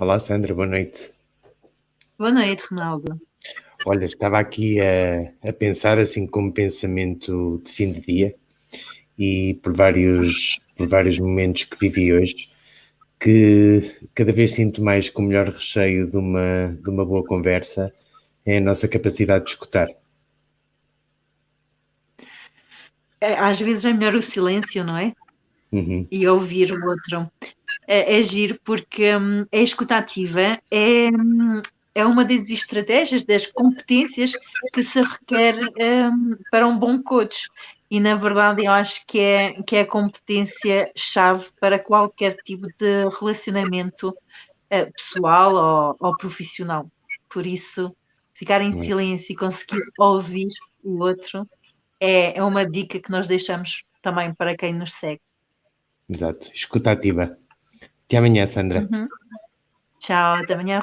Olá, Sandra, boa noite. Boa noite, Ronaldo. Olha, estava aqui a, a pensar assim como pensamento de fim de dia e por vários, por vários momentos que vivi hoje, que cada vez sinto mais que o melhor recheio de uma, de uma boa conversa é a nossa capacidade de escutar. É, Às vezes é melhor o silêncio, não é? Uhum, E ouvir o outro. É, é giro porque hum, a escutativa é, hum, é uma das estratégias, das competências que se requer hum, para um bom coach. E na verdade eu acho que é, que é a competência-chave para qualquer tipo de relacionamento eh, pessoal ou, ou profissional. Por isso, ficar em silêncio e conseguir ouvir o outro é, é uma dica que nós deixamos também para quem nos segue. Exato, escuta Ti amenyatse Andrea. Mm-hmm. Ciao, Daniel.